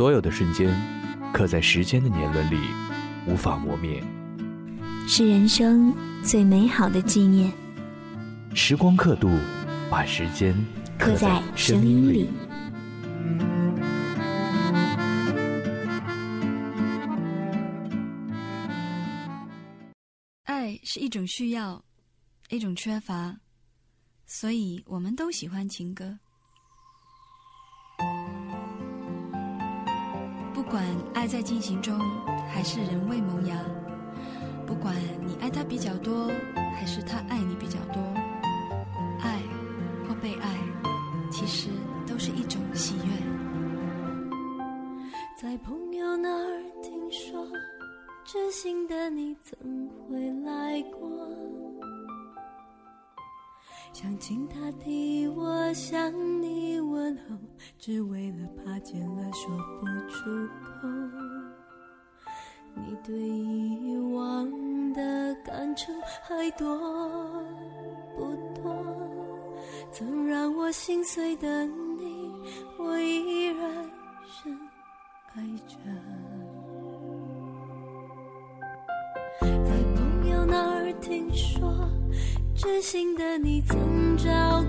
所有的瞬间，刻在时间的年轮里，无法磨灭。是人生最美好的纪念。时光刻度，把时间刻在声音里。爱是一种需要，一种缺乏，所以我们都喜欢情歌。不管爱在进行中，还是人未萌芽。不管你爱他比较多，还是他爱你比较多，想请他替我向你问候，只为了怕见了说不出口。你对以往的感触还多不多？曾让我心碎的你，我已心的你曾找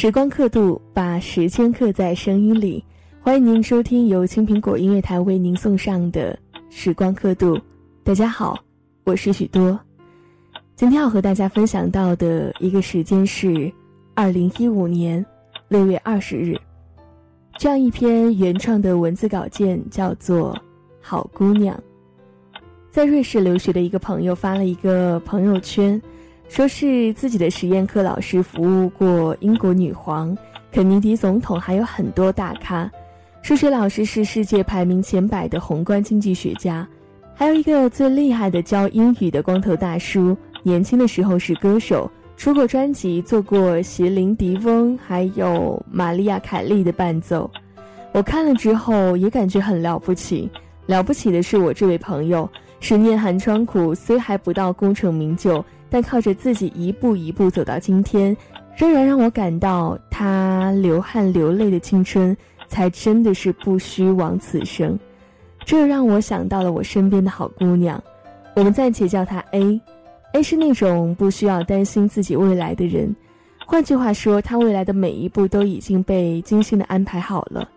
时光刻度，把时间刻在声音里。欢迎您收听由青苹果音乐台为您送上的《时光刻度》。大家好，我是许多。今天要和大家分享到的一个时间是二零一五年六月二十日，这样一篇原创的文字稿件叫做《好姑娘》。在瑞士留学的一个朋友发了一个朋友圈。说是自己的实验课老师服务过英国女皇、肯尼迪总统，还有很多大咖。数学老师是世界排名前百的宏观经济学家，还有一个最厉害的教英语的光头大叔。年轻的时候是歌手，出过专辑，做过席琳迪翁还有玛丽亚凯莉的伴奏。我看了之后也感觉很了不起。了不起的是我这位朋友，十年寒窗苦，虽还不到功成名就。但靠着自己一步一步走到今天，仍然让我感到他流汗流泪的青春，才真的是不虚枉此生。这让我想到了我身边的好姑娘，我们暂且叫她 A。A 是那种不需要担心自己未来的人，换句话说，她未来的每一步都已经被精心的安排好了。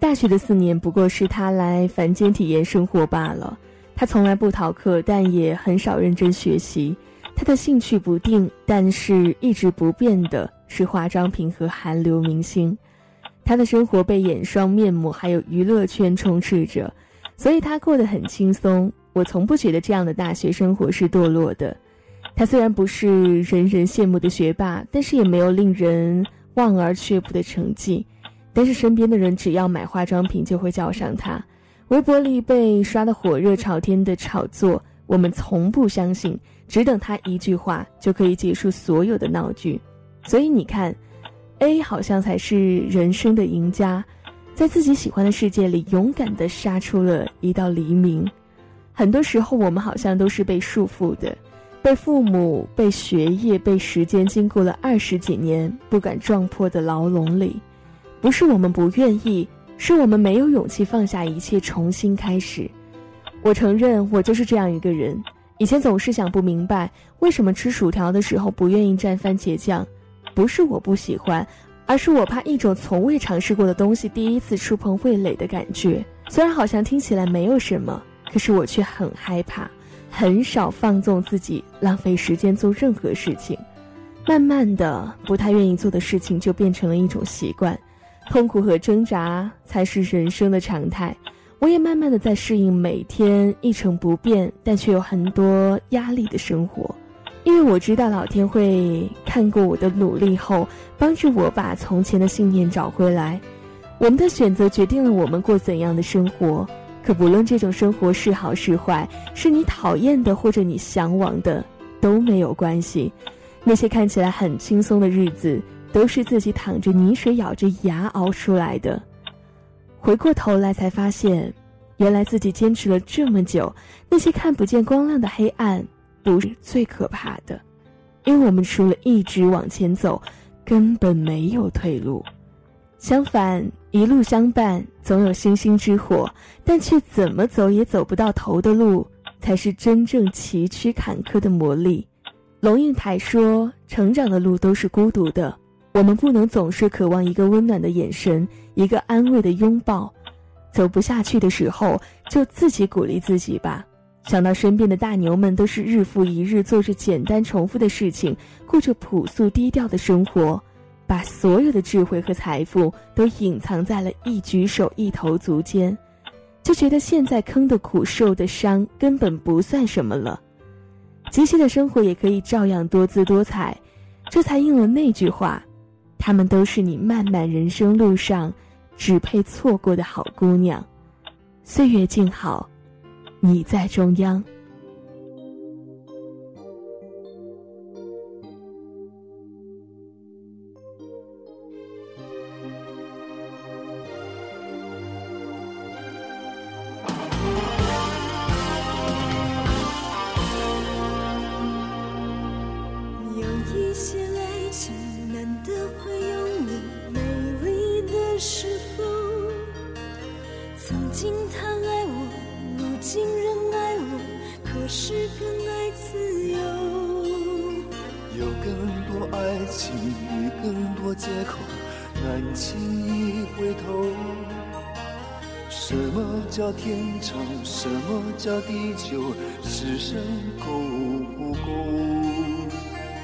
大学的四年不过是她来凡间体验生活罢了。她从来不逃课，但也很少认真学习。他的兴趣不定，但是一直不变的是化妆品和韩流明星。他的生活被眼霜、面膜还有娱乐圈充斥着，所以他过得很轻松。我从不觉得这样的大学生活是堕落的。他虽然不是人人羡慕的学霸，但是也没有令人望而却步的成绩。但是身边的人只要买化妆品就会叫上他。微博里被刷得火热朝天的炒作，我们从不相信。只等他一句话就可以结束所有的闹剧，所以你看，A 好像才是人生的赢家，在自己喜欢的世界里勇敢地杀出了一道黎明。很多时候，我们好像都是被束缚的，被父母、被学业、被时间经过了二十几年不敢撞破的牢笼里。不是我们不愿意，是我们没有勇气放下一切重新开始。我承认，我就是这样一个人。以前总是想不明白，为什么吃薯条的时候不愿意蘸番茄酱，不是我不喜欢，而是我怕一种从未尝试过的东西第一次触碰味蕾的感觉。虽然好像听起来没有什么，可是我却很害怕，很少放纵自己，浪费时间做任何事情。慢慢的，不太愿意做的事情就变成了一种习惯，痛苦和挣扎才是人生的常态。我也慢慢的在适应每天一成不变，但却有很多压力的生活，因为我知道老天会看过我的努力后，帮助我把从前的信念找回来。我们的选择决定了我们过怎样的生活，可不论这种生活是好是坏，是你讨厌的或者你向往的，都没有关系。那些看起来很轻松的日子，都是自己淌着泥水、咬着牙熬出来的。回过头来才发现，原来自己坚持了这么久，那些看不见光亮的黑暗不是最可怕的，因为我们除了一直往前走，根本没有退路。相反，一路相伴，总有星星之火，但却怎么走也走不到头的路，才是真正崎岖坎坷的磨砺。龙应台说：“成长的路都是孤独的，我们不能总是渴望一个温暖的眼神，一个安慰的拥抱。走不下去的时候，就自己鼓励自己吧。想到身边的大牛们都是日复一日做着简单重复的事情，过着朴素低调的生活，把所有的智慧和财富都隐藏在了一举手一投足间，就觉得现在坑的苦、受的伤根本不算什么了。极限的生活也可以照样多姿多彩，这才应了那句话。她们都是你漫漫人生路上只配错过的好姑娘，岁月静好，你在中央。我是更爱自由，有更多爱情与更多借口，难轻易回头。什么叫天长？什么叫地久？此生够不够？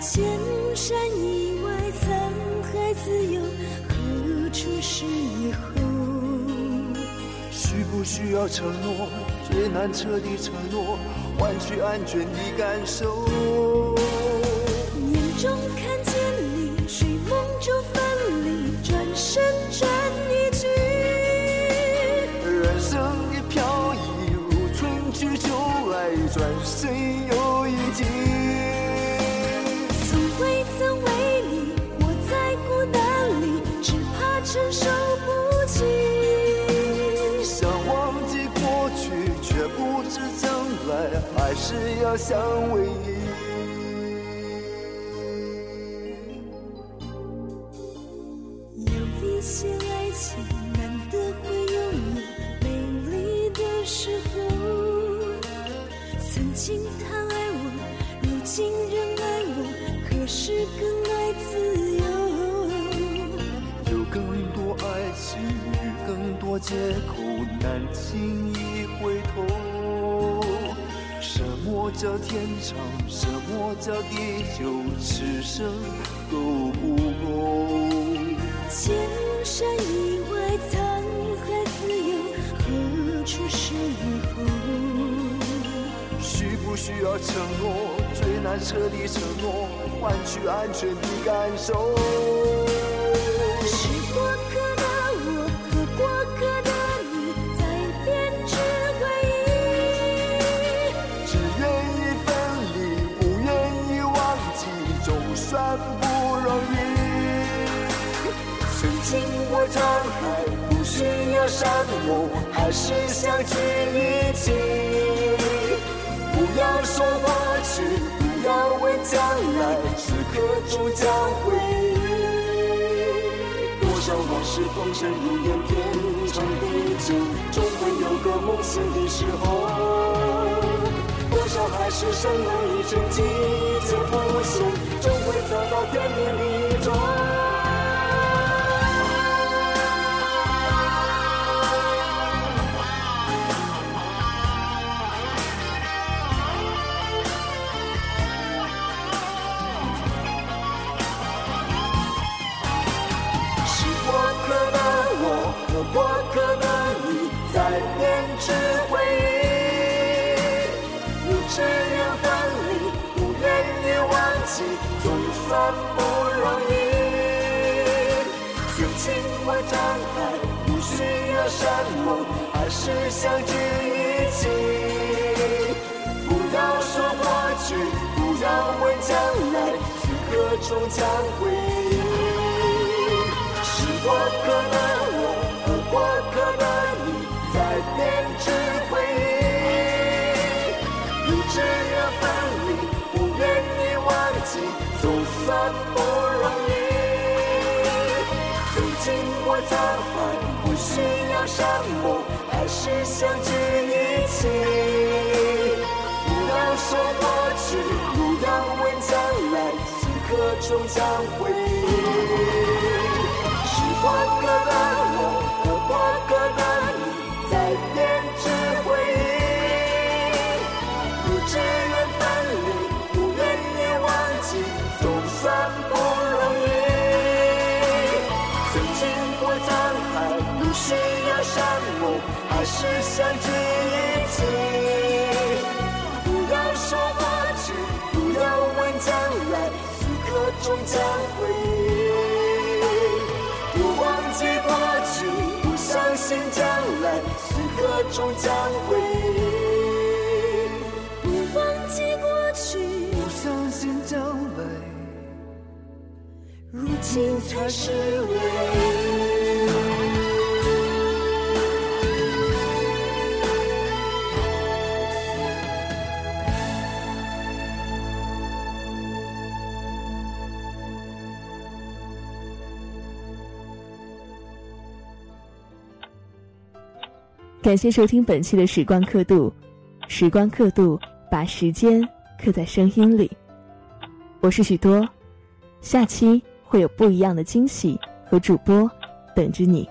千山以外，沧海自由，何处是以后？需不需要承诺？最难彻底承诺，换取安全的感受。是要相偎依。有一些爱情，难得会有你美丽的时候。曾经他爱我，如今仍爱我，可是更爱自由。有更多爱情与更多借口，难轻么叫天长？什么叫地久？此生够不够？千山以外，沧海自由，何处是以后？需不需要承诺？最难彻底承诺，换取安全的感受。是过沧海，不需要山盟，还是相聚一起。不要说过去，不要问将来，此刻终将回忆。多少往事风尘如烟，天长地久，终会有个梦醒的时候。多少海誓山盟，一尘季节不闲，终会走到天明的中。过客的你，在编织回忆。不这样分离，不愿意忘记，总算不容易。曾经我沧海，不需要山盟，还是相聚一起。不要说过去，不要问将来，此刻终将回忆。是我可能过沧海，不需要山盟，还是相聚一起。不要说过去，不要问将来，此刻终将回忆。时光歌的我和过客的你，在编织回忆。不知是相聚一起。不要说过去，不要问将来，此刻终将回忆。不忘记过去，不相信将来，此刻终将回忆。不忘记过去，不相信将来，如今才是唯一。感谢收听本期的《时光刻度》，时光刻度把时间刻在声音里。我是许多，下期会有不一样的惊喜和主播等着你。